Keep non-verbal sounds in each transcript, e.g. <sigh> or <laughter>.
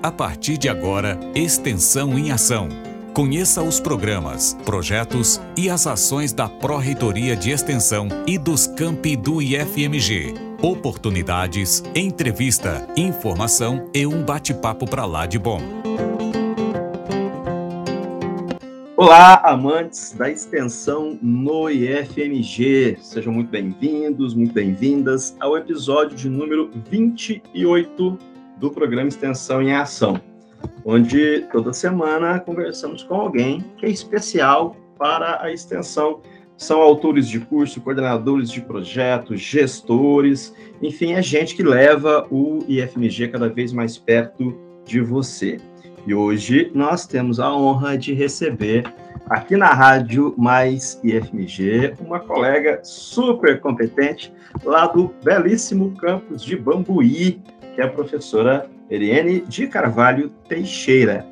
A partir de agora, Extensão em Ação. Conheça os programas, projetos e as ações da Pró-Reitoria de Extensão e dos campi do IFMG. Oportunidades, entrevista, informação e um bate-papo para lá de bom. Olá, amantes da extensão no IFMG. Sejam muito bem-vindos, muito bem-vindas ao episódio de número 28 do programa Extensão em Ação, onde toda semana conversamos com alguém que é especial para a extensão. São autores de curso, coordenadores de projetos, gestores, enfim, é gente que leva o IFMG cada vez mais perto de você. E hoje nós temos a honra de receber aqui na Rádio Mais IFMG uma colega super competente lá do belíssimo campus de Bambuí, que é a professora Eriene de Carvalho Teixeira.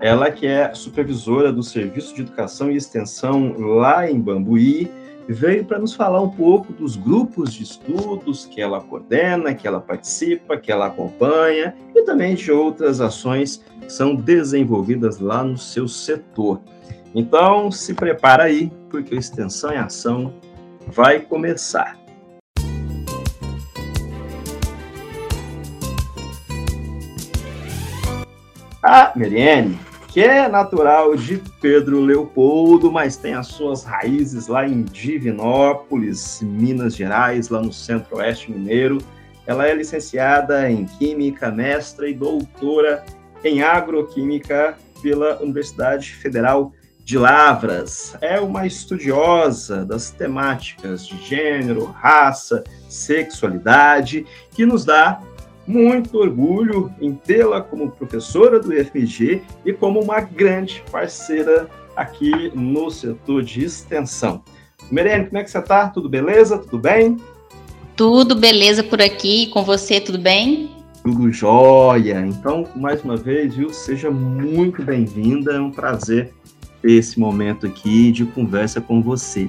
Ela que é supervisora do Serviço de Educação e Extensão lá em Bambuí, veio para nos falar um pouco dos grupos de estudos que ela coordena, que ela participa, que ela acompanha e também de outras ações que são desenvolvidas lá no seu setor. Então, se prepara aí, porque o Extensão em Ação vai começar. A Meriene, que é natural de Pedro Leopoldo, mas tem as suas raízes lá em Divinópolis, Minas Gerais, lá no centro-oeste mineiro. Ela é licenciada em Química, mestra e doutora em Agroquímica pela Universidade Federal de Lavras. É uma estudiosa das temáticas de gênero, raça, sexualidade, que nos dá muito orgulho em tê-la como professora do IFMG e como uma grande parceira aqui no setor de extensão. Merene, como é que você está? Tudo beleza? Tudo bem? Tudo beleza por aqui, com você, tudo bem? Tudo jóia. Então, mais uma vez, viu, seja muito bem-vinda. É um prazer ter esse momento aqui de conversa com você.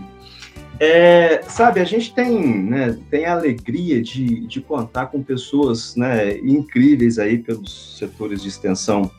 É, sabe, a gente tem, né, tem a alegria de, de contar com pessoas né, incríveis aí pelos setores de extensão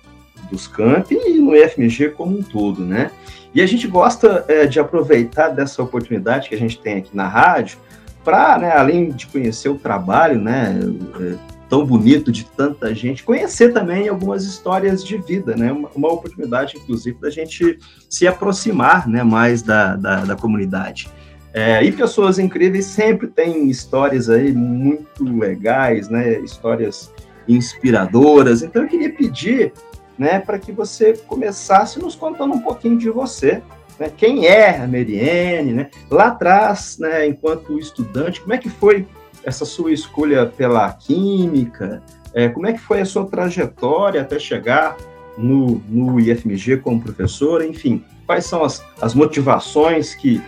dos campi e no IFMG como um todo, né? E a gente gosta é, de aproveitar dessa oportunidade que a gente tem aqui na rádio para, né, além de conhecer o trabalho, né, é, tão bonito de tanta gente, conhecer também algumas histórias de vida, né? Uma, uma oportunidade, inclusive, da gente se aproximar, né, mais da, da, da comunidade. É, e pessoas incríveis sempre têm histórias aí muito legais, né? Histórias inspiradoras. Então eu queria pedir, né, para que você começasse nos contando um pouquinho de você, né? Quem é a Meriene, né? Lá atrás, né, enquanto estudante, como é que foi essa sua escolha pela química? É, como é que foi a sua trajetória até chegar no, no IFMG como professora? Enfim, quais são as, as motivações que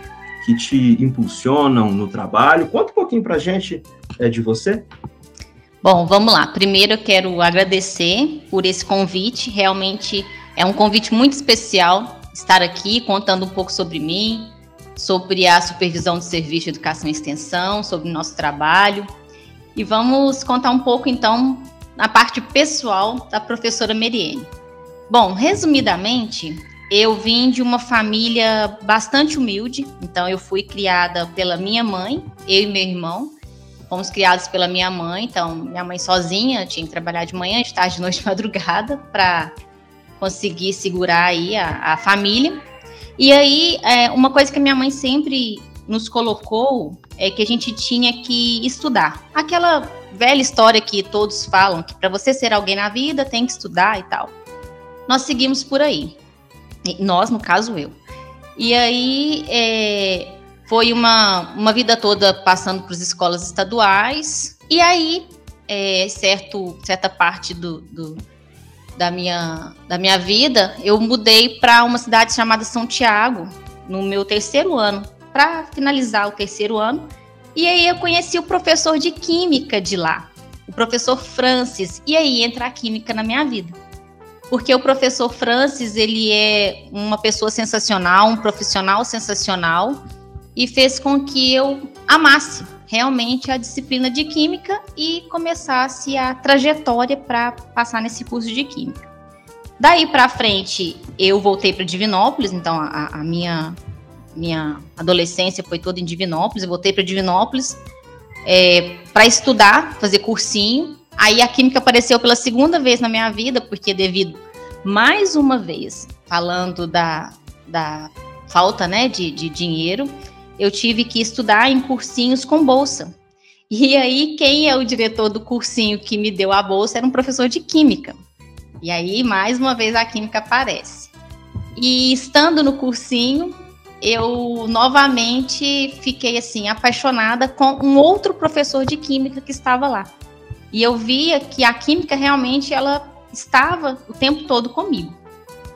que te impulsionam no trabalho. Conta um pouquinho para a gente é, de você. Bom, vamos lá. Primeiro eu quero agradecer por esse convite. Realmente é um convite muito especial estar aqui contando um pouco sobre mim, sobre a supervisão do serviço de educação e extensão, sobre o nosso trabalho. E vamos contar um pouco, então, na parte pessoal da professora Meriene. Bom, resumidamente, eu vim de uma família bastante humilde, então eu fui criada pela minha mãe, eu e meu irmão. Fomos criados pela minha mãe, então minha mãe sozinha tinha que trabalhar de manhã, de tarde, de noite, <laughs> de madrugada, para conseguir segurar aí a, a família. E aí, é, uma coisa que minha mãe sempre nos colocou é que a gente tinha que estudar. Aquela velha história que todos falam, que para você ser alguém na vida tem que estudar e tal. Nós seguimos por aí. Nós, no caso, eu. E aí é, foi uma, uma vida toda passando por escolas estaduais. E aí, é, certo, certa parte do, do, da, minha, da minha vida, eu mudei para uma cidade chamada São Tiago, no meu terceiro ano, para finalizar o terceiro ano. E aí eu conheci o professor de química de lá, o professor Francis. E aí entra a química na minha vida porque o professor Francis, ele é uma pessoa sensacional, um profissional sensacional, e fez com que eu amasse realmente a disciplina de química e começasse a trajetória para passar nesse curso de química. Daí para frente, eu voltei para Divinópolis, então a, a, minha minha adolescência foi toda em Divinópolis, eu voltei para Divinópolis é, para estudar, fazer cursinho. Aí a química apareceu pela segunda vez na minha vida, porque devido mais uma vez falando da, da falta né, de, de dinheiro, eu tive que estudar em cursinhos com bolsa. E aí, quem é o diretor do cursinho que me deu a bolsa era um professor de química. E aí, mais uma vez, a química aparece. E estando no cursinho, eu novamente fiquei assim apaixonada com um outro professor de química que estava lá. E eu via que a química realmente ela estava o tempo todo comigo.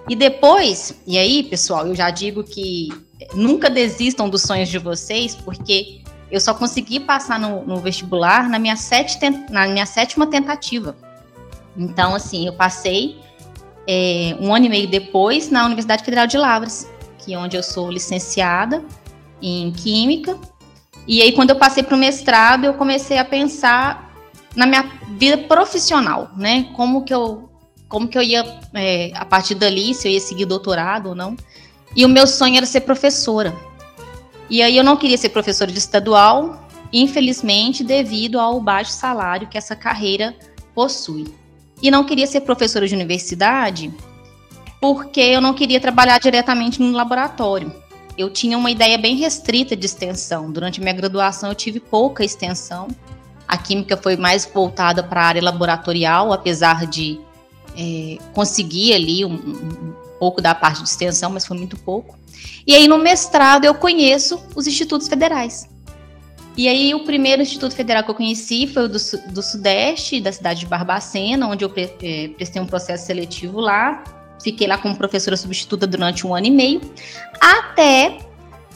E depois, e aí, pessoal, eu já digo que nunca desistam dos sonhos de vocês, porque eu só consegui passar no, no vestibular na minha, sete, na minha sétima tentativa. Então, assim, eu passei é, um ano e meio depois na Universidade Federal de Lavras, que é onde eu sou licenciada em Química. E aí, quando eu passei para o mestrado, eu comecei a pensar na minha vida profissional, né? Como que eu como que eu ia, é, a partir dali, se eu ia seguir doutorado ou não. E o meu sonho era ser professora. E aí eu não queria ser professora de estadual, infelizmente, devido ao baixo salário que essa carreira possui. E não queria ser professora de universidade porque eu não queria trabalhar diretamente no laboratório. Eu tinha uma ideia bem restrita de extensão. Durante minha graduação eu tive pouca extensão. A química foi mais voltada para a área laboratorial, apesar de é, conseguir ali um, um, pouco da parte de extensão, mas foi muito pouco. E aí no mestrado eu conheço os institutos federais. E aí o primeiro instituto federal que eu conheci foi o do, do Sudeste, da cidade de Barbacena, onde eu pre, é, prestei um processo seletivo lá. Fiquei lá como professora substituta durante um ano e meio, até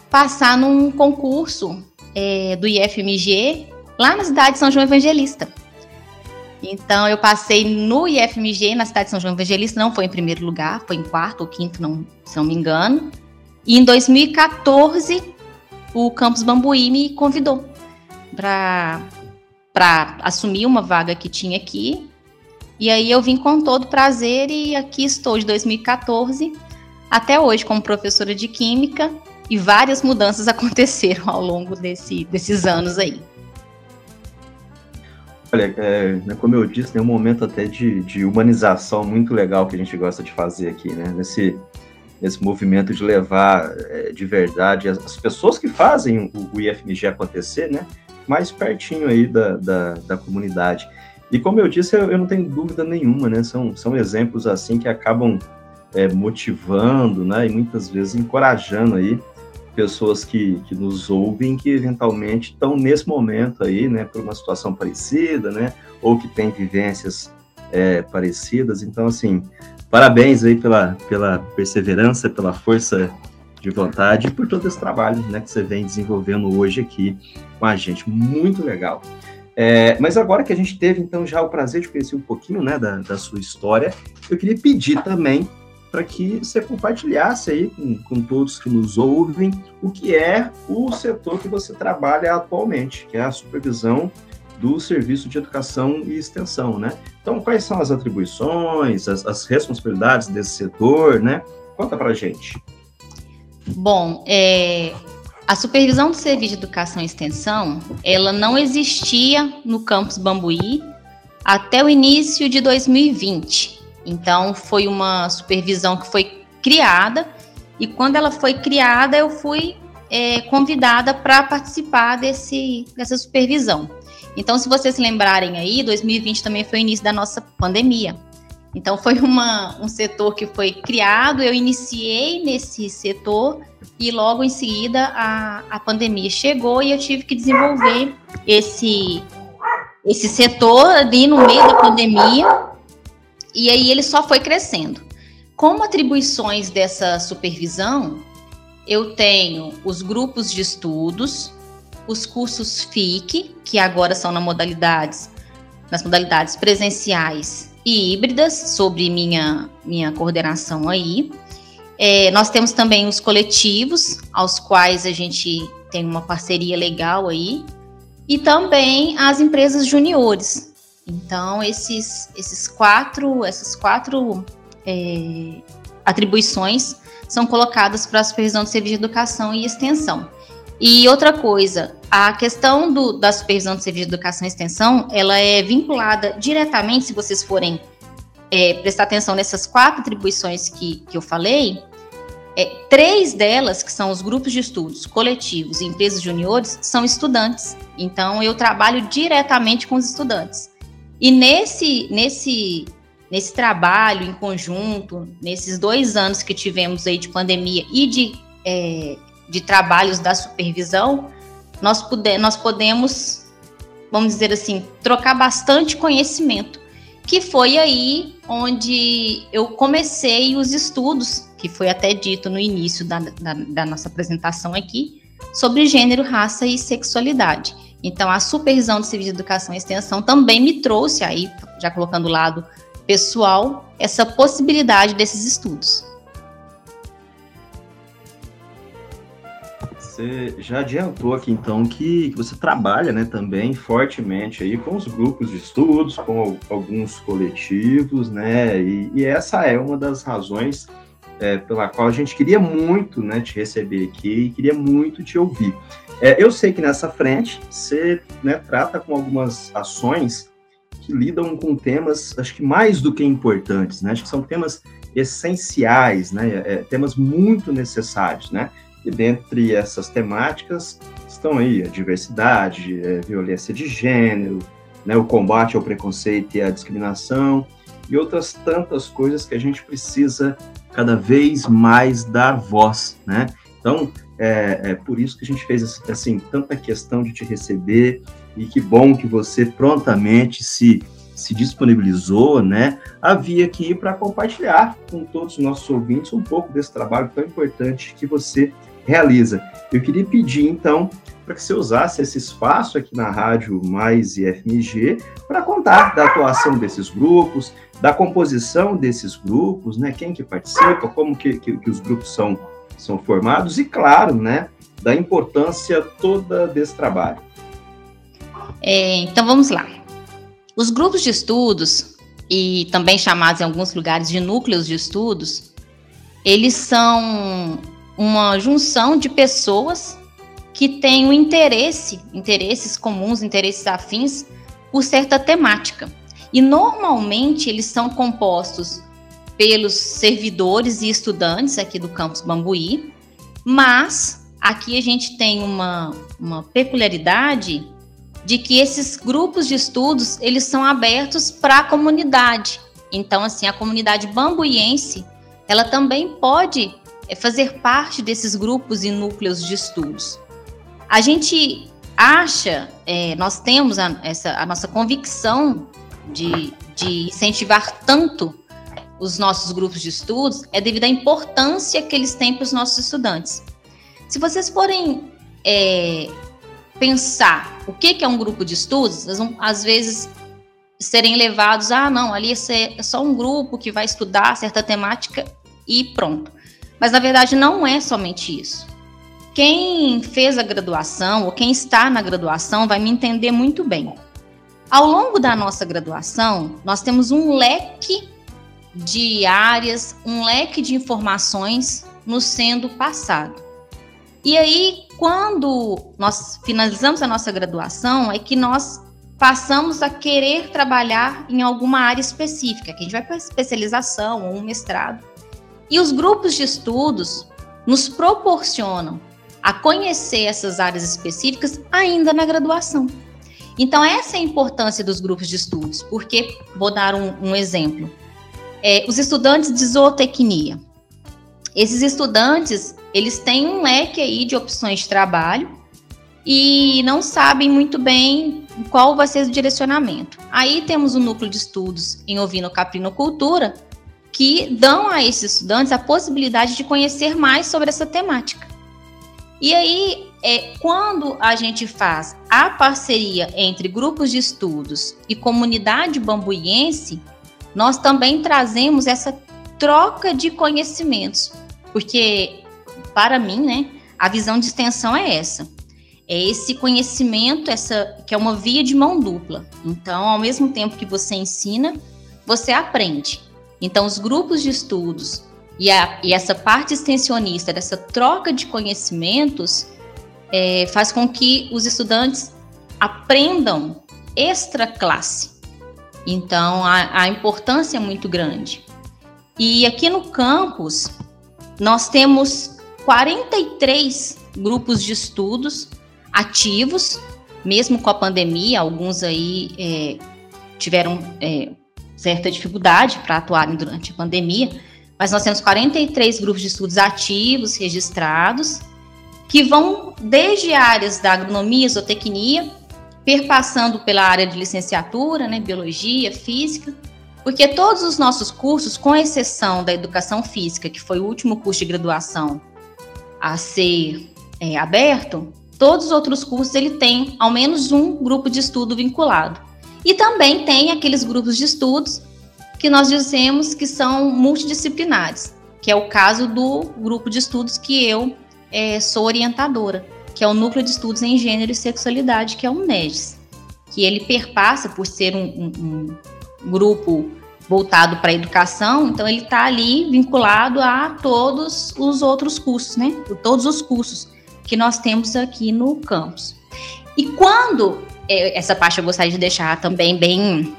passar num concurso é, do IFMG lá na cidade de São João Evangelista. Então, eu passei no IFMG, na cidade de São João Evangelista, não foi em primeiro lugar, foi em quarto ou quinto, não, se não me engano. E em 2014, o Campus Bambuí me convidou para assumir uma vaga que tinha aqui. E aí eu vim com todo prazer e aqui estou de 2014 até hoje como professora de Química e várias mudanças <laughs> aconteceram ao longo desse, desses anos aí. Olha, é, né, como eu disse, tem um momento até de, de, humanização muito legal que a gente gosta de fazer aqui, né? Nesse, movimento de levar é, de verdade as, as, pessoas que fazem o, o, IFMG acontecer, né? Mais pertinho aí da, da, da comunidade. E como eu disse, eu, eu, não tenho dúvida nenhuma, né? São, são exemplos assim que acabam é, motivando, né? E muitas vezes encorajando aí pessoas que, que nos ouvem que eventualmente estão nesse momento aí, né, por uma situação parecida, né, ou que têm vivências é, parecidas. Então, assim, parabéns aí pela, pela perseverança, pela força de vontade e por todo esse trabalho, né, que você vem desenvolvendo hoje aqui com a gente. Muito legal. É, mas agora que a gente teve, então, já o prazer de conhecer um pouquinho, né, da, da sua história, eu queria pedir também para que você compartilhasse aí com, com todos que nos ouvem o que é o setor que você trabalha atualmente, que é a supervisão do Serviço de Educação e Extensão, né? Então, quais são as atribuições, as, as responsabilidades desse setor, né? Conta para gente. Bom, é, a supervisão do Serviço de Educação e Extensão, ela não existia no campus Bambuí até o início de 2020. Então, foi uma supervisão que foi criada, e quando ela foi criada, eu fui é, convidada para participar desse, dessa supervisão. Então, se vocês se lembrarem aí, 2020 também foi o início da nossa pandemia. Então, foi uma, um setor que foi criado, eu iniciei nesse setor e logo em seguida a, a pandemia chegou e eu tive que desenvolver esse, esse setor ali no meio da pandemia e aí ele só foi crescendo. Como atribuições dessa supervisão, eu tenho os grupos de estudos, os cursos FIC, que agora são nas modalidades, nas modalidades presenciais e híbridas, sobre minha, minha coordenação aí. É, nós temos também os coletivos, aos quais a gente tem uma parceria legal aí, e também as empresas juniores. Então, esses, esses quatro, essas quatro é, atribuições são colocadas para a supervisão de serviço de educação e extensão. E outra coisa, a questão do, da supervisão de serviço de educação e extensão, ela é vinculada diretamente, se vocês forem é, prestar atenção nessas quatro atribuições que, que eu falei, é, três delas, que são os grupos de estudos coletivos e empresas juniores, são estudantes. Então, eu trabalho diretamente com os estudantes. E nesse, nesse, nesse trabalho em conjunto, nesses dois anos que tivemos aí de pandemia e de, é, de trabalhos da supervisão, nós, puder, nós podemos, vamos dizer assim, trocar bastante conhecimento, que foi aí onde eu comecei os estudos que foi até dito no início da, da, da nossa apresentação aqui, sobre gênero, raça e sexualidade. Então, a supervisão de serviço de educação e extensão também me trouxe aí, já colocando o lado pessoal, essa possibilidade desses estudos. Você já adiantou aqui então que, que, você trabalha, né, também fortemente aí com os grupos de estudos, com alguns coletivos, né, e, e essa é uma das razões é, pela qual a gente queria muito né, te receber aqui e queria muito te ouvir. É, eu sei que nessa frente você né, trata com algumas ações que lidam com temas, acho que mais do que importantes, né? Acho que são temas essenciais, né? É, temas muito necessários, né? E dentre essas temáticas estão aí a diversidade, a é, violência de gênero, né? o combate ao preconceito e à discriminação e outras tantas coisas que a gente precisa cada vez mais dar voz, né? Então, é, é, por isso que a gente fez assim tanta questão de te receber e que bom que você prontamente se se disponibilizou, né, a vir aqui para compartilhar com todos os nossos ouvintes um pouco desse trabalho tão importante que você realiza. Eu queria pedir então para que você usasse esse espaço aqui na Rádio Mais e para contar da atuação desses grupos, da composição desses grupos, né? Quem que participa, como que, que, que os grupos são, são formados e, claro, né? Da importância toda desse trabalho. É, então vamos lá. Os grupos de estudos, e também chamados em alguns lugares de núcleos de estudos, eles são uma junção de pessoas que têm um interesse, interesses comuns, interesses afins por certa temática. E normalmente eles são compostos pelos servidores e estudantes aqui do campus Bambuí, mas aqui a gente tem uma, uma peculiaridade de que esses grupos de estudos eles são abertos para a comunidade. Então, assim, a comunidade bambuiense ela também pode é, fazer parte desses grupos e núcleos de estudos. A gente acha, é, nós temos a, essa, a nossa convicção de, de incentivar tanto os nossos grupos de estudos é devido à importância que eles têm para os nossos estudantes. Se vocês forem é, pensar o que, que é um grupo de estudos, eles vão, às vezes, serem levados, ah, não, ali é só um grupo que vai estudar certa temática e pronto. Mas, na verdade, não é somente isso. Quem fez a graduação ou quem está na graduação vai me entender muito bem. Ao longo da nossa graduação, nós temos um leque de áreas, um leque de informações nos sendo passado. E aí, quando nós finalizamos a nossa graduação, é que nós passamos a querer trabalhar em alguma área específica, que a gente vai para especialização ou um mestrado. E os grupos de estudos nos proporcionam a conhecer essas áreas específicas ainda na graduação. Então, essa é a importância dos grupos de estudos, porque, vou dar um, um exemplo. É, os estudantes de zootecnia. Esses estudantes, eles têm um leque aí de opções de trabalho e não sabem muito bem qual vai ser o direcionamento. Aí temos o núcleo de estudos em ovino-caprinocultura, que dão a esses estudantes a possibilidade de conhecer mais sobre essa temática. E aí, é, quando a gente faz a parceria entre grupos de estudos e comunidade bambuiense, nós também trazemos essa troca de conhecimentos, porque para mim, né, a visão de extensão é essa: é esse conhecimento, essa que é uma via de mão dupla. Então, ao mesmo tempo que você ensina, você aprende. Então, os grupos de estudos e, a, e essa parte extensionista dessa troca de conhecimentos é, faz com que os estudantes aprendam extra classe. Então, a, a importância é muito grande. E aqui no campus, nós temos 43 grupos de estudos ativos, mesmo com a pandemia, alguns aí é, tiveram é, certa dificuldade para atuarem durante a pandemia, mas nós temos 43 grupos de estudos ativos, registrados, que vão desde áreas da agronomia, zootecnia, perpassando pela área de licenciatura, né, biologia, física, porque todos os nossos cursos, com exceção da educação física, que foi o último curso de graduação a ser é, aberto, todos os outros cursos ele tem ao menos um grupo de estudo vinculado. E também tem aqueles grupos de estudos que nós dizemos que são multidisciplinares, que é o caso do grupo de estudos que eu é, sou orientadora, que é o Núcleo de Estudos em Gênero e Sexualidade, que é o NEGES, que ele perpassa por ser um, um, um grupo voltado para a educação, então ele está ali vinculado a todos os outros cursos, né? Todos os cursos que nós temos aqui no campus. E quando, é, essa parte eu gostaria de deixar também bem,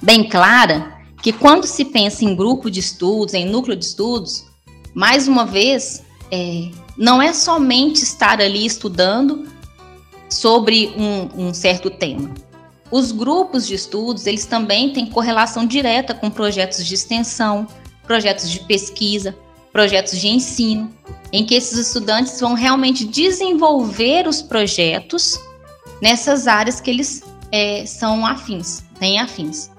bem clara, que quando se pensa em grupo de estudos, em núcleo de estudos, mais uma vez, é, não é somente estar ali estudando sobre um, um certo tema. Os grupos de estudos, eles também têm correlação direta com projetos de extensão, projetos de pesquisa, projetos de ensino, em que esses estudantes vão realmente desenvolver os projetos nessas áreas que eles é, são afins, têm afins.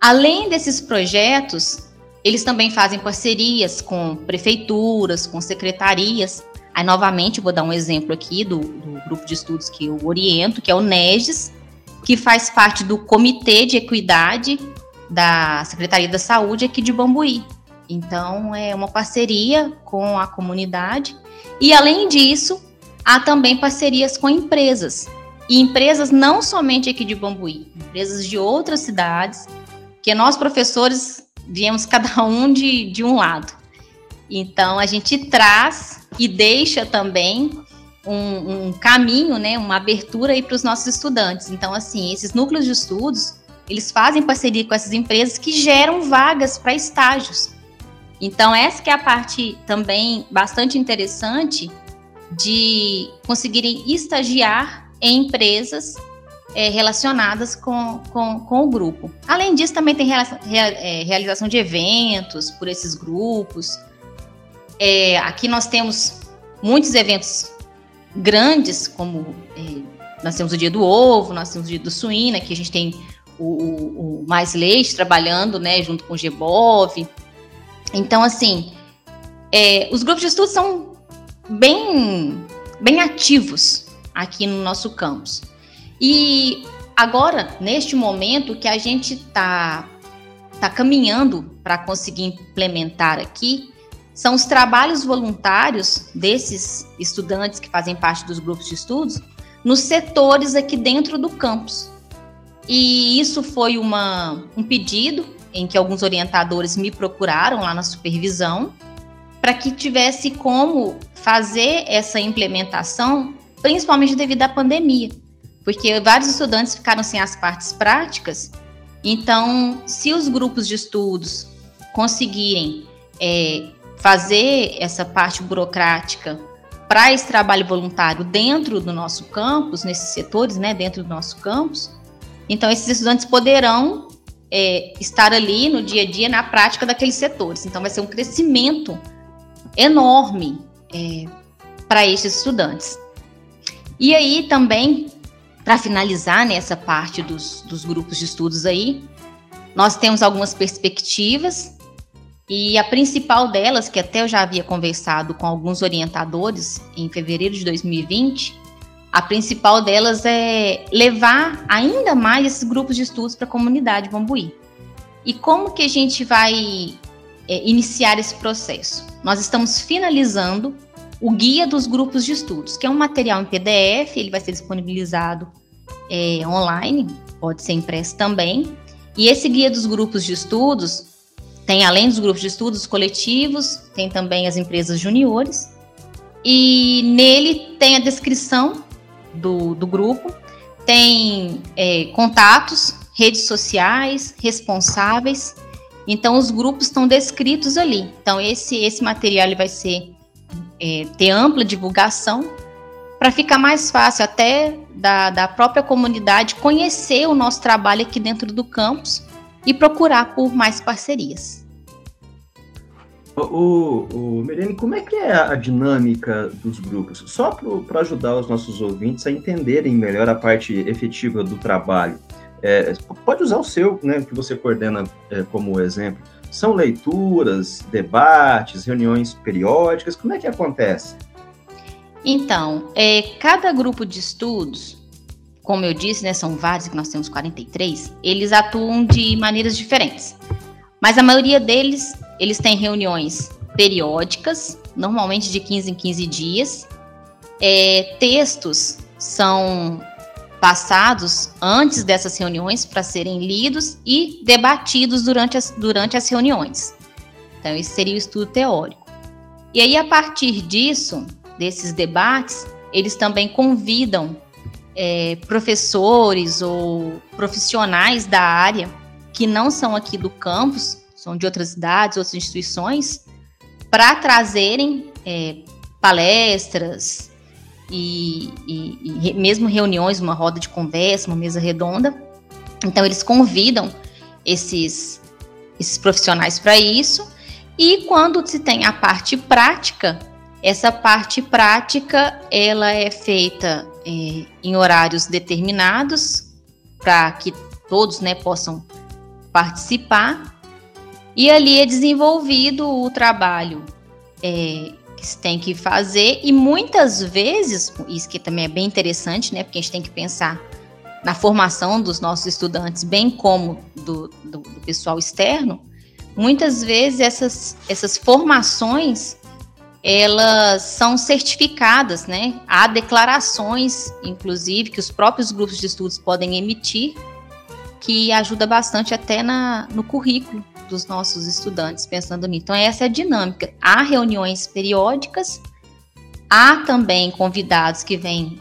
Além desses projetos, eles também fazem parcerias com prefeituras, com secretarias. Aí, novamente, vou dar um exemplo aqui do, do grupo de estudos que eu oriento, que é o NEGES, que faz parte do Comitê de Equidade da Secretaria da Saúde aqui de Bambuí. Então, é uma parceria com a comunidade. E, além disso, há também parcerias com empresas. E empresas não somente aqui de Bambuí, empresas de outras cidades, que nós, professores, viemos cada <laughs> um de, de um lado. Então, a gente traz e deixa também um, um caminho, né, uma abertura aí para os nossos estudantes. Então, assim, esses núcleos de estudos, eles fazem parceria com essas empresas que geram vagas para estágios. Então, essa que é a parte também bastante interessante de conseguirem estagiar em empresas é, relacionadas com, com, com, o grupo. Além disso, também tem real, é, realização de eventos por esses grupos. É, aqui nós temos muitos eventos grandes, como é, nós temos o Dia do Ovo, nós temos o Dia do Suína, que a gente tem o, o, o Mais Leite trabalhando, né, junto com o GBOV. Então, assim, é, os grupos de estudo são bem, bem ativos aqui no nosso campus. E agora, neste momento que a gente está tá caminhando para conseguir implementar aqui, são os trabalhos voluntários desses estudantes que fazem parte dos grupos de estudos nos setores aqui dentro do campus. E isso foi uma, um pedido em que alguns orientadores me procuraram lá na supervisão para que tivesse como fazer essa implementação, principalmente devido à pandemia, porque vários estudantes ficaram sem as partes práticas. Então, se os grupos de estudos conseguirem é, fazer essa parte burocrática para esse trabalho voluntário dentro do nosso campus, nesses setores, né, dentro do nosso campus, então esses estudantes poderão é, estar ali no dia a dia, na prática daqueles setores. Então, vai ser um crescimento enorme é, para esses estudantes. E aí, também, para finalizar nessa né, parte dos, dos grupos de estudos aí, nós temos algumas perspectivas e a principal delas, que até eu já havia conversado com alguns orientadores em fevereiro de 2020, a principal delas é levar ainda mais esses grupos de estudos para a comunidade Bambuí. E como que a gente vai é, iniciar esse processo? Nós estamos finalizando o Guia dos Grupos de Estudos, que é um material em PDF, ele vai ser disponibilizado é, online, pode ser impresso também. E esse Guia dos Grupos de Estudos tem, além dos grupos de estudos coletivos, tem também as empresas juniores. E nele tem a descrição do, do grupo, tem é, contatos, redes sociais, responsáveis. Então, os grupos estão descritos ali. Então, esse, esse material vai ser é, ter ampla divulgação para ficar mais fácil até da, da própria comunidade conhecer o nosso trabalho aqui dentro do campus e procurar por mais parcerias. O, o como é que é a dinâmica dos grupos? Só para ajudar os nossos ouvintes a entenderem melhor a parte efetiva do trabalho. É, pode usar o seu, né, que você coordena é, como exemplo. São leituras, debates, reuniões periódicas? Como é que acontece? Então, é, cada grupo de estudos, como eu disse, né, são vários, que nós temos 43, eles atuam de maneiras diferentes. Mas a maioria deles, eles têm reuniões periódicas, normalmente de 15 em 15 dias. É, textos são passados antes dessas reuniões para serem lidos e debatidos durante as, durante as reuniões. Então, esse seria o estudo teórico. E aí, a partir disso, desses debates, eles também convidam é, professores ou profissionais da área que não são aqui do campus, são de outras cidades, outras instituições, para trazerem é, palestras e, e, e, mesmo reuniões, uma roda de conversa, uma mesa redonda. Então, eles convidam esses, esses profissionais para isso. E quando se tem a parte prática, essa parte prática ela é feita é, em horários determinados para que todos né, possam participar e ali é desenvolvido o trabalho é, que se tem que fazer e muitas vezes isso que também é bem interessante né porque a gente tem que pensar na formação dos nossos estudantes bem como do, do, do pessoal externo muitas vezes essas essas formações elas são certificadas, né? Há declarações, inclusive, que os próprios grupos de estudos podem emitir, que ajuda bastante até na, no currículo dos nossos estudantes, pensando nisso. Então, essa é a dinâmica. Há reuniões periódicas, há também convidados que vêm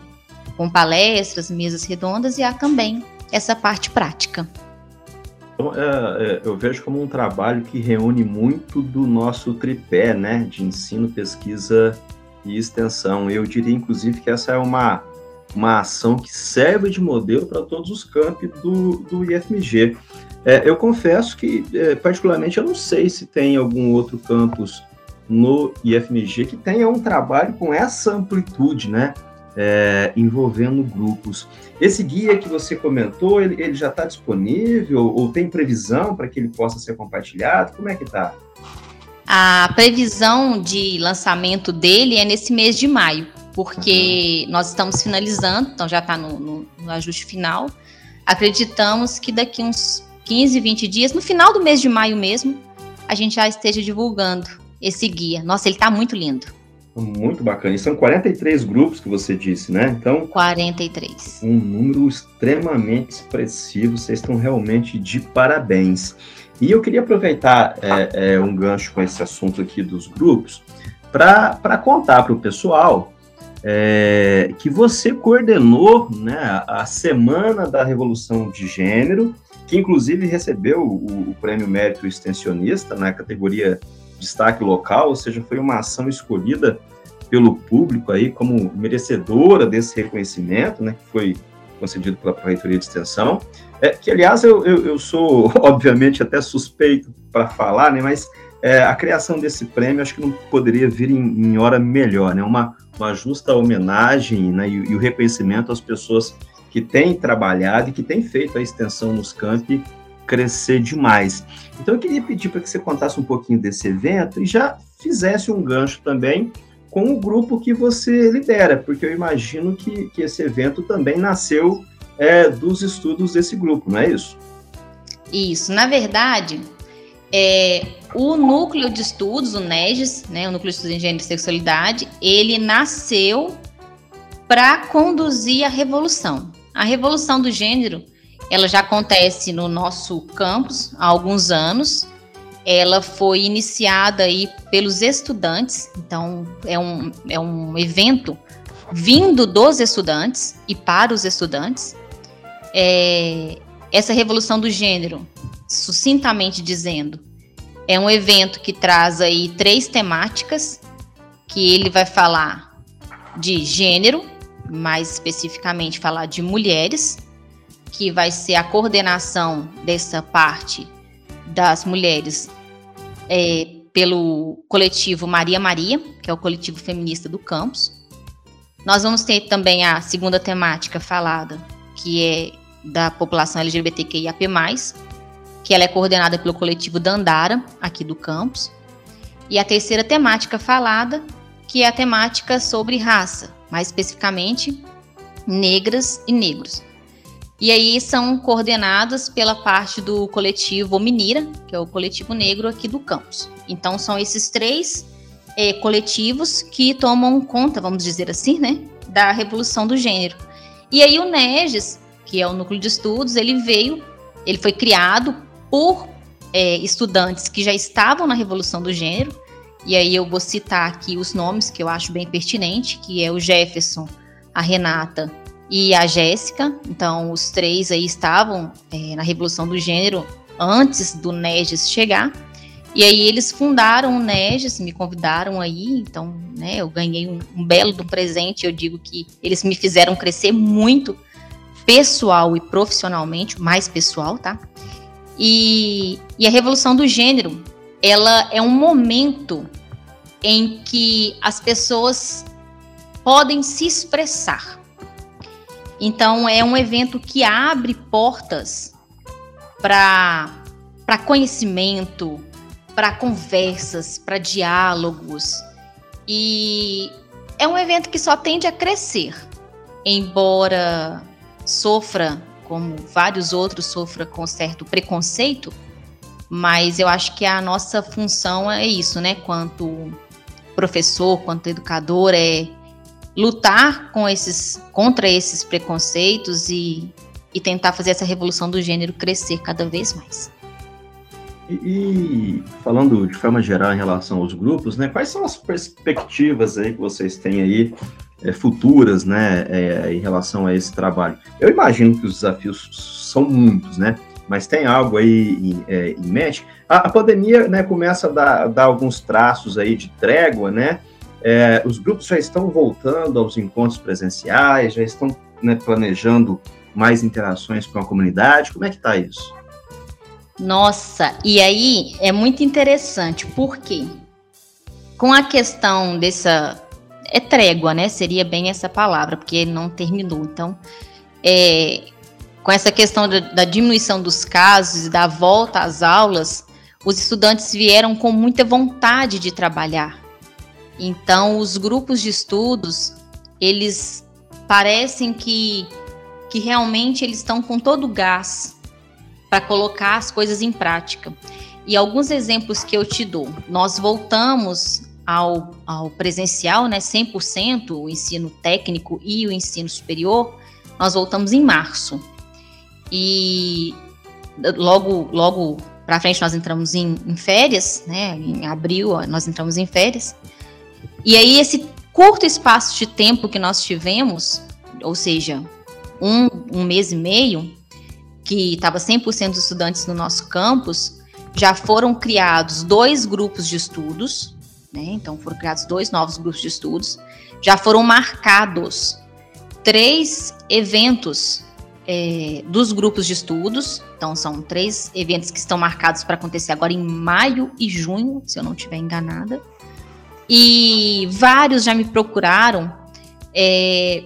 com palestras, mesas redondas, e há também essa parte prática. Então, é, é, eu vejo como um trabalho que reúne muito do nosso tripé, né, de ensino, pesquisa e extensão. Eu diria, inclusive, que essa é uma, uma ação que serve de modelo para todos os campi do, do IFMG. É, eu confesso que, é, particularmente, eu não sei se tem algum outro campus no IFMG que tenha um trabalho com essa amplitude, né? é, envolvendo grupos. Esse guia que você comentou, ele, ele já está disponível ou tem previsão para que ele possa ser compartilhado? Como é que está? A previsão de lançamento dele é nesse mês de maio, porque nós estamos finalizando, então já está no, no, no ajuste final. Acreditamos que daqui uns 15, 20 dias, no final do mês de maio mesmo, a gente já esteja divulgando esse guia. Nossa, ele está muito lindo. Muito bacana. E são 43 grupos que você disse, né? Então. 43. Um número extremamente expressivo. Vocês estão realmente de parabéns. E eu queria aproveitar é, é, um gancho com esse assunto aqui dos grupos para contar para o pessoal é, que você coordenou né, a Semana da Revolução de Gênero, que inclusive recebeu o, o Prêmio Mérito Extensionista na categoria destaque local, ou seja, foi uma ação escolhida pelo público aí como merecedora desse reconhecimento, né, que foi concedido pela Prefeitura de Extensão, é, que, aliás, eu, eu, eu, sou, <laughs> obviamente, até suspeito para falar, né, mas é, a criação desse prêmio acho que não poderia vir em, em hora melhor, né, uma, uma justa homenagem né, e, e, o reconhecimento às pessoas que têm trabalhado e que têm feito a extensão nos campi crescer demais. Então eu queria pedir para que você contasse um pouquinho desse evento e já fizesse um gancho também com o grupo que você lidera, porque eu imagino que, que esse evento também nasceu é, dos estudos desse grupo, não é isso? Isso, na verdade, é, o núcleo de estudos, o NEGES, né, o núcleo de estudos em gênero e sexualidade, ele nasceu para conduzir a revolução. A revolução do gênero, ela já acontece no nosso campus há alguns anos. Ela foi iniciada aí pelos estudantes, então é um, é um evento vindo dos estudantes e para os estudantes. É, essa revolução do gênero, sucintamente dizendo, é um evento que traz aí três temáticas, que ele vai falar de gênero, mais especificamente falar de mulheres, que vai ser a coordenação dessa parte das mulheres é, pelo coletivo Maria Maria, que é o coletivo feminista do campus. Nós vamos ter também a segunda temática falada, que é da população LGBTQIAP+, que ela é coordenada pelo coletivo Dandara, aqui do campus. E a terceira temática falada, que é a temática sobre raça, mais especificamente negras e negros. E aí são coordenadas pela parte do coletivo Minira, que é o coletivo negro aqui do campus. Então são esses três é, coletivos que tomam conta, vamos dizer assim, né, da revolução do gênero. E aí o NEGES, que é o núcleo de estudos, ele veio, ele foi criado por é, estudantes que já estavam na revolução do gênero. E aí eu vou citar aqui os nomes que eu acho bem pertinente, que é o Jefferson, a Renata e a Jéssica. Então os três aí estavam é, na revolução do gênero antes do NEGES chegar. E aí eles fundaram o NEGES, me convidaram aí, então, né, eu ganhei um, um belo do presente, eu digo que eles me fizeram crescer muito pessoal e profissionalmente, mais pessoal, tá? E, e a revolução do gênero, ela é um momento em que as pessoas podem se expressar. Então, é um evento que abre portas para conhecimento, para conversas, para diálogos. E é um evento que só tende a crescer, embora sofra, como vários outros, sofra com certo preconceito, mas eu acho que a nossa função é isso, né? Quanto professor, quanto educador, é lutar com esses, contra esses preconceitos e, e tentar fazer essa revolução do gênero crescer cada vez mais. E, e, falando de forma geral em relação aos grupos, né, quais são as perspectivas aí que vocês têm aí é, futuras, né, é, em relação a esse trabalho? Eu imagino que os desafios são muitos, né, mas tem algo aí em, é, em mente? A, a, pandemia, né, começa a dar, dar, alguns traços aí de trégua, né, é, os grupos já estão voltando aos encontros presenciais, já estão né, planejando mais interações com a comunidade, como é que está isso? Nossa, e aí é muito interessante, porque com a questão dessa. É trégua, né? Seria bem essa palavra, porque não terminou. Então, é, com essa questão da, da diminuição dos casos e da volta às aulas, os estudantes vieram com muita vontade de trabalhar. Então, os grupos de estudos, eles parecem que, que realmente eles estão com todo o gás para colocar as coisas em prática. E alguns exemplos que eu te dou. Nós voltamos ao, ao presencial, né, 100%, o ensino técnico e o ensino superior, nós voltamos em março. E logo, logo para frente nós entramos em, em, férias, né, em abril nós entramos em férias. E aí esse curto espaço de tempo que nós tivemos, ou seja, um, um mês e meio, que estava 100% dos estudantes no nosso campus, já foram criados dois grupos de estudos, né? Então foram criados dois novos grupos de estudos, já foram marcados três eventos é, dos grupos de estudos. Então são três eventos que estão marcados para acontecer agora em maio e junho, se eu não estiver enganada. E vários já me procuraram é,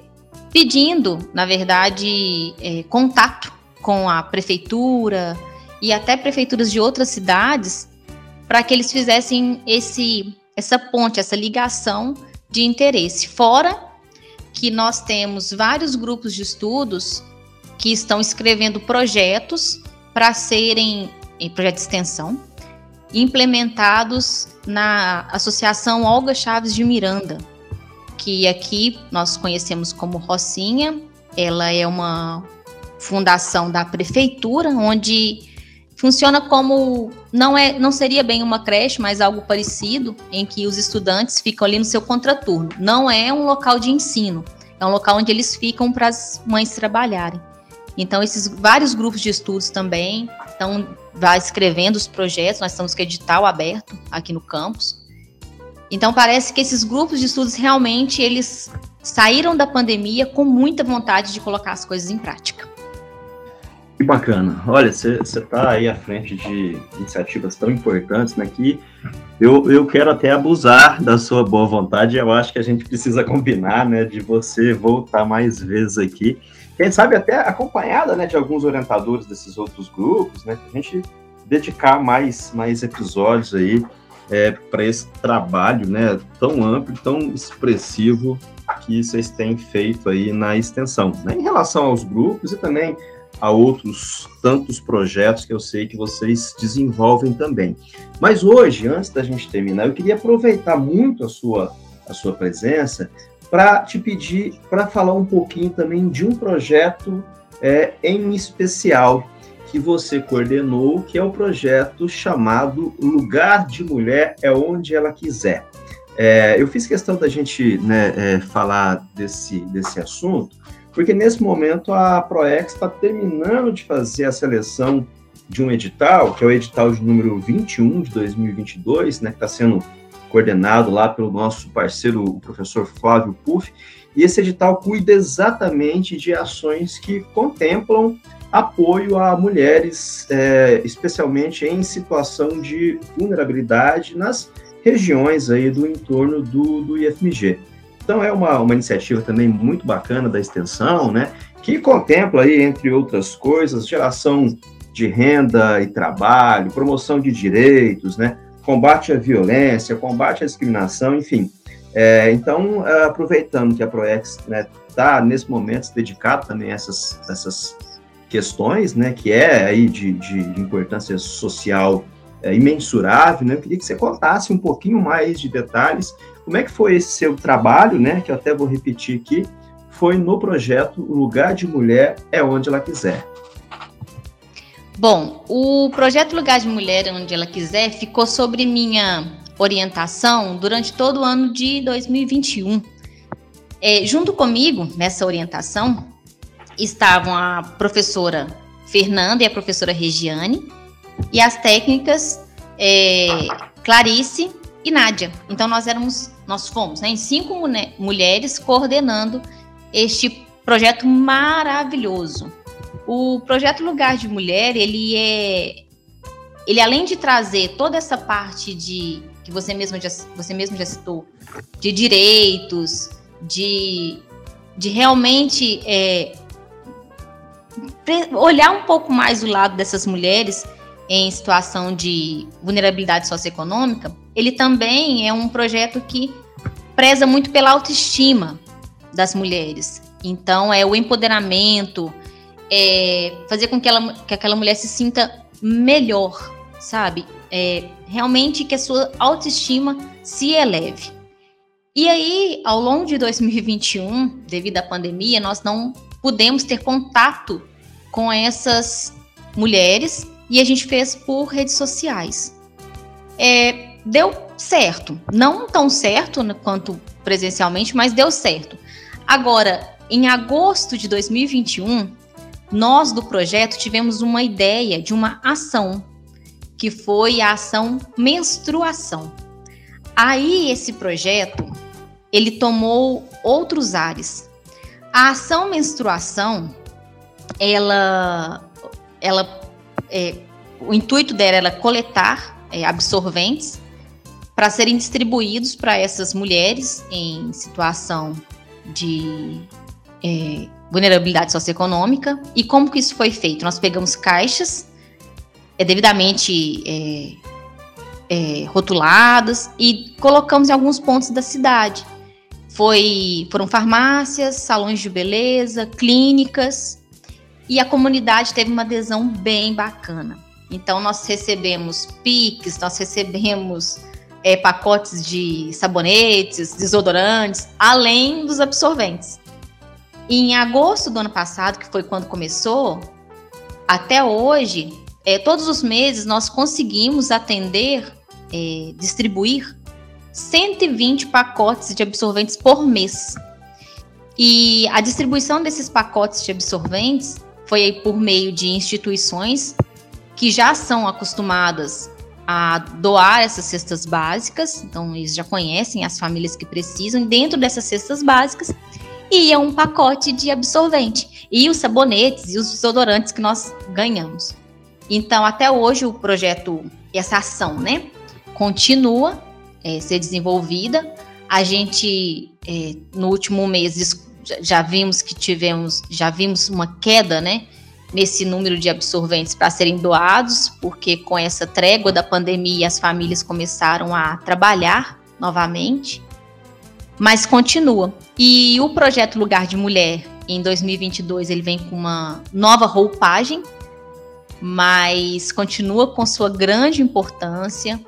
pedindo, na verdade, é, contato com a prefeitura e até prefeituras de outras cidades para que eles fizessem esse essa ponte, essa ligação de interesse. Fora que nós temos vários grupos de estudos que estão escrevendo projetos para serem em projeto de extensão implementados na Associação Olga Chaves de Miranda, que aqui nós conhecemos como Rocinha. Ela é uma fundação da prefeitura, onde funciona como não é, não seria bem uma creche, mas algo parecido, em que os estudantes ficam ali no seu contraturno. Não é um local de ensino, é um local onde eles ficam para as mães trabalharem. Então esses vários grupos de estudos também estão vai escrevendo os projetos, nós estamos com edital aberto aqui no campus. Então parece que esses grupos de estudos realmente eles saíram da pandemia com muita vontade de colocar as coisas em prática. Que bacana. Olha, você está aí à frente de iniciativas tão importantes, né? Que eu, eu quero até abusar da sua boa vontade. Eu acho que a gente precisa combinar, né? De você voltar mais vezes aqui. Quem sabe até acompanhada, né? De alguns orientadores desses outros grupos, né? a gente dedicar mais, mais episódios aí é, para esse trabalho, né? Tão amplo, tão expressivo que vocês têm feito aí na extensão, né? Em relação aos grupos e também a outros tantos projetos que eu sei que vocês desenvolvem também. Mas hoje, antes da gente terminar, eu queria aproveitar muito a sua, a sua presença para te pedir para falar um pouquinho também de um projeto é, em especial que você coordenou, que é o projeto chamado Lugar de Mulher é Onde Ela Quiser. É, eu fiz questão da gente né, é, falar desse, desse assunto, porque nesse momento a ProEx está terminando de fazer a seleção de um edital, que é o edital de número 21 de 2022, né, que está sendo coordenado lá pelo nosso parceiro, o professor Flávio Puff, e esse edital cuida exatamente de ações que contemplam apoio a mulheres, é, especialmente em situação de vulnerabilidade nas regiões aí do entorno do, do IFMG. Então é uma, uma iniciativa também muito bacana da extensão, né? Que contempla aí, entre outras coisas, geração de renda e trabalho, promoção de direitos, né? Combate à violência, combate à discriminação, enfim. É, então, aproveitando que a Proex está, né, tá, nesse momento, dedicado também a essas, essas questões, né, que é aí de, de importância social é, imensurável, né, eu queria que você contasse um pouquinho mais de detalhes como é que foi esse seu trabalho, né? Que eu até vou repetir aqui, foi no projeto O Lugar de Mulher é onde ela quiser. Bom, o projeto Lugar de Mulher é onde ela quiser ficou sobre minha orientação durante todo o ano de 2021. É, junto comigo nessa orientação estavam a professora Fernanda e a professora Regiane e as técnicas é, Clarice e Nádia. Então nós éramos, nós fomos né, em cinco mulheres coordenando este projeto maravilhoso. O projeto Lugar de Mulher, ele é ele além de trazer toda essa parte de que você mesmo já, você mesmo já citou, de direitos, de, de realmente é, olhar um pouco mais o lado dessas mulheres em situação de vulnerabilidade socioeconômica, ele também é um projeto que preza muito pela autoestima das mulheres. Então, é o empoderamento, é fazer com que, ela, que aquela mulher se sinta melhor, sabe? É, realmente que a sua autoestima se eleve. E aí, ao longo de 2021, devido à pandemia, nós não pudemos ter contato com essas mulheres e a gente fez por redes sociais. É, deu certo, não tão certo quanto presencialmente, mas deu certo. Agora, em agosto de 2021, nós do projeto tivemos uma ideia de uma ação, que foi a ação menstruação. Aí esse projeto, ele tomou outros ares. A ação menstruação, ela, ela é, o intuito dela era coletar é, absorventes para serem distribuídos para essas mulheres em situação de é, vulnerabilidade socioeconômica. E como que isso foi feito? Nós pegamos caixas é, devidamente é, é, rotuladas e colocamos em alguns pontos da cidade. Foi, foram farmácias, salões de beleza, clínicas, e a comunidade teve uma adesão bem bacana. Então, nós recebemos PIX, nós recebemos é, pacotes de sabonetes, desodorantes, além dos absorventes. E em agosto do ano passado, que foi quando começou, até hoje, é, todos os meses nós conseguimos atender, é, distribuir 120 pacotes de absorventes por mês. E a distribuição desses pacotes de absorventes foi por meio de instituições que já são acostumadas a doar essas cestas básicas, então eles já conhecem as famílias que precisam, dentro dessas cestas básicas ia um pacote de absorvente e os sabonetes e os desodorantes que nós ganhamos. Então, até hoje o projeto, essa ação, né, continua é, ser desenvolvida. A gente é, no último mês já vimos que tivemos, já vimos uma queda, né, nesse número de absorventes para serem doados, porque com essa trégua da pandemia as famílias começaram a trabalhar novamente, mas continua. E o projeto Lugar de Mulher em 2022 ele vem com uma nova roupagem, mas continua com sua grande importância,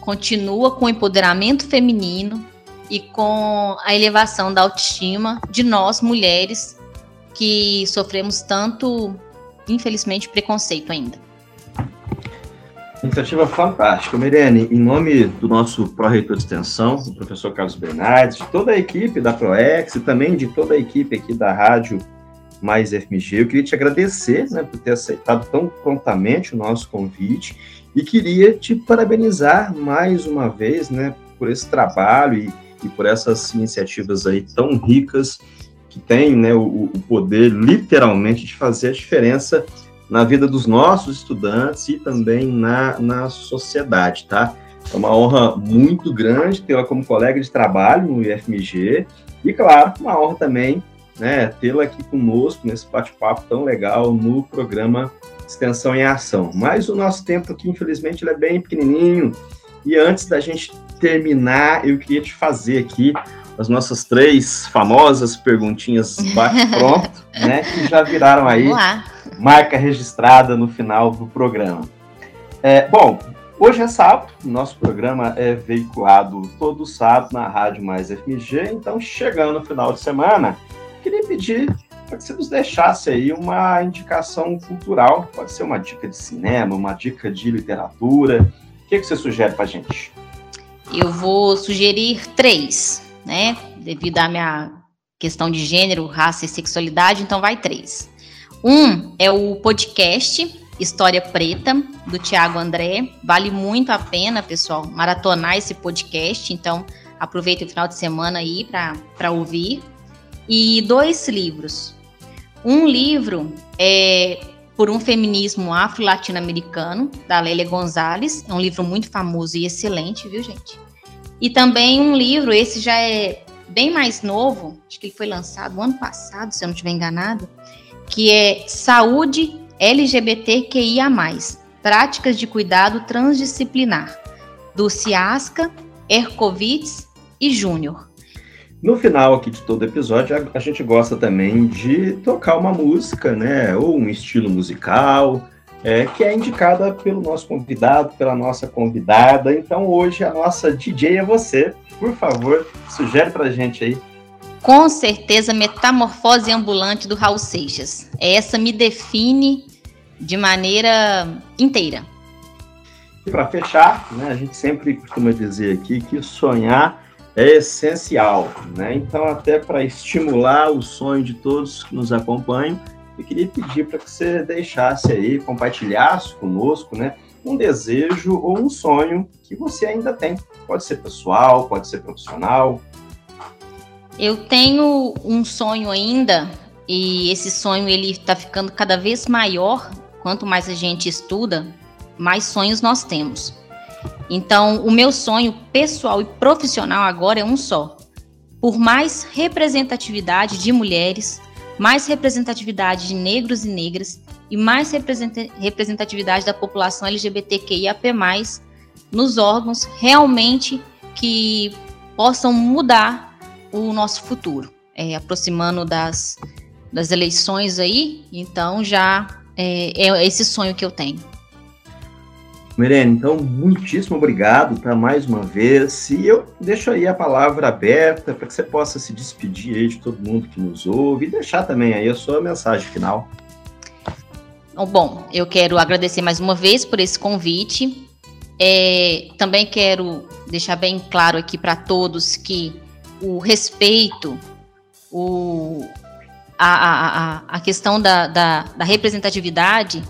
continua com o empoderamento feminino e com a elevação da autoestima de nós mulheres que sofremos tanto infelizmente, preconceito ainda. Iniciativa fantástica. Mirene, em nome do nosso pró-reitor de extensão, o professor Carlos Bernardes, de toda a equipe da ProEx e também de toda a equipe aqui da Rádio Mais FMG, eu queria te agradecer né, por ter aceitado tão prontamente o nosso convite e queria te parabenizar mais uma vez né, por esse trabalho e, e por essas iniciativas aí tão ricas que tem né, o, o poder, literalmente, de fazer a diferença na vida dos nossos estudantes e também na, na sociedade, tá? É uma honra muito grande tê-la como colega de trabalho no IFMG e, claro, uma honra também né, tê-la aqui conosco nesse bate-papo tão legal no programa Extensão em Ação. Mas o nosso tempo aqui, infelizmente, é bem pequenininho e antes da gente terminar, eu queria te fazer aqui as nossas três famosas perguntinhas bate-pronto, <laughs> né? Que já viraram aí marca registrada no final do programa. É, bom, hoje é sábado, nosso programa é veiculado todo sábado na Rádio Mais FMG, então chegando no final de semana, queria pedir para que você nos deixasse aí uma indicação cultural, pode ser uma dica de cinema, uma dica de literatura, que, que você sugere para gente? Eu vou sugerir três né? Devido à minha questão de gênero, raça e sexualidade, então vai três. Um é o podcast História Preta, do Tiago André. Vale muito a pena, pessoal, maratonar esse podcast. Então, aproveita o final de semana aí para ouvir. E dois livros. Um livro é Por um Feminismo Afro-Latino-Americano, da Lélia Gonzalez. É um livro muito famoso e excelente, viu, gente? E também um livro, esse já é bem mais novo, acho que ele foi lançado ano passado, se eu não estiver enganado, que é Saúde LGBTQIA+, Práticas de Cuidado Transdisciplinar, do Ciasca, Erkovitz e Júnior. No final aqui de todo episódio, a, gente gosta também de tocar uma música, né? Ou um estilo musical, é, que é indicada pelo nosso convidado, pela nossa convidada. Então hoje a nossa DJ é você. Por favor, sugere pra gente aí. Com certeza, Metamorfose Ambulante do Raul Seixas. Essa me define de maneira inteira. E para fechar, né, a gente sempre costuma dizer aqui que sonhar é essencial, né? Então, até para estimular o sonho de todos que nos acompanham, eu queria pedir para que você deixasse aí, compartilhasse conosco, né, um desejo ou um sonho que você ainda tem. Pode ser pessoal, pode ser profissional. Eu tenho um sonho ainda e esse sonho ele está ficando cada vez maior. Quanto mais a gente estuda, mais sonhos nós temos. Então, o meu sonho pessoal e profissional agora é um só. Por mais representatividade de mulheres, mais representatividade de negros e negras e mais representatividade da população LGBTQIAP+, nos órgãos realmente que possam mudar o nosso futuro. É, aproximando das, das eleições aí, então já é, é esse sonho que eu tenho. Mirene, então, muitíssimo obrigado, tá, mais uma vez. E eu deixo aí a palavra aberta para que você possa se despedir aí de todo mundo que nos ouve e deixar também aí a sua mensagem final. Bom, eu quero agradecer mais uma vez por esse convite. É, também quero deixar bem claro aqui para todos que o respeito, o, a, a, a questão da, da, da representatividade,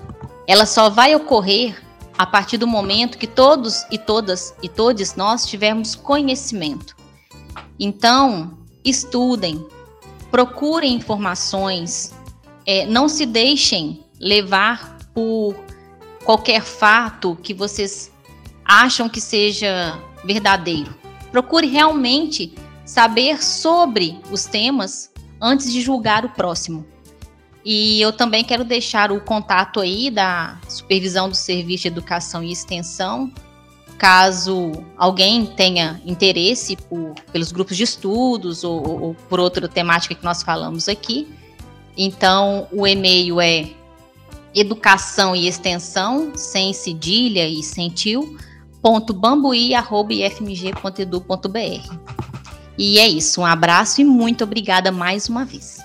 ela só vai ocorrer a partir do momento que todos e todas e todos nós tivermos conhecimento. Então, estudem, procurem informações, é, não se deixem levar por qualquer fato que vocês acham que seja verdadeiro. Procure realmente saber sobre os temas antes de julgar o próximo. E eu também quero deixar o contato aí da Supervisão do Serviço de Educação e Extensão, caso alguém tenha interesse por, pelos grupos de estudos ou, ou por outra temática que nós falamos aqui. Então, o e-mail é educação e extensão, sem cedilha e sem tio, ponto bambuí.ifmg.edu.br. E é isso, um abraço e muito obrigada mais uma vez.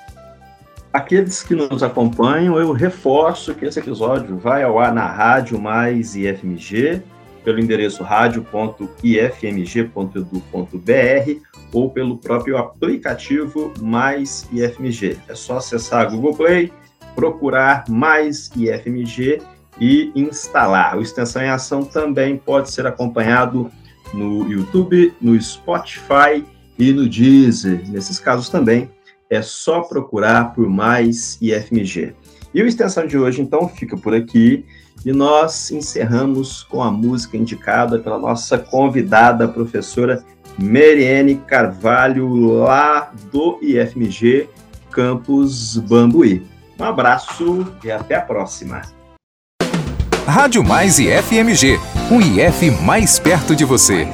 Aqueles que nos acompanham, eu reforço que esse episódio vai ao ar na Rádio Mais IFMG, pelo endereço radio.ifmg.edu.br ou pelo próprio aplicativo Mais IFMG. É só acessar a Google Play, procurar Mais IFMG e instalar. O Extensão em Ação também pode ser acompanhado no YouTube, no Spotify e no Deezer. Nesses casos também é só procurar por mais IFMG. E o extensão de hoje, então, fica por aqui. E nós encerramos com a música indicada pela nossa convidada, a professora Meriene Carvalho, lá do IFMG Campus Bambuí. Um abraço e até a próxima. Rádio Mais IFMG, um IF mais perto de você.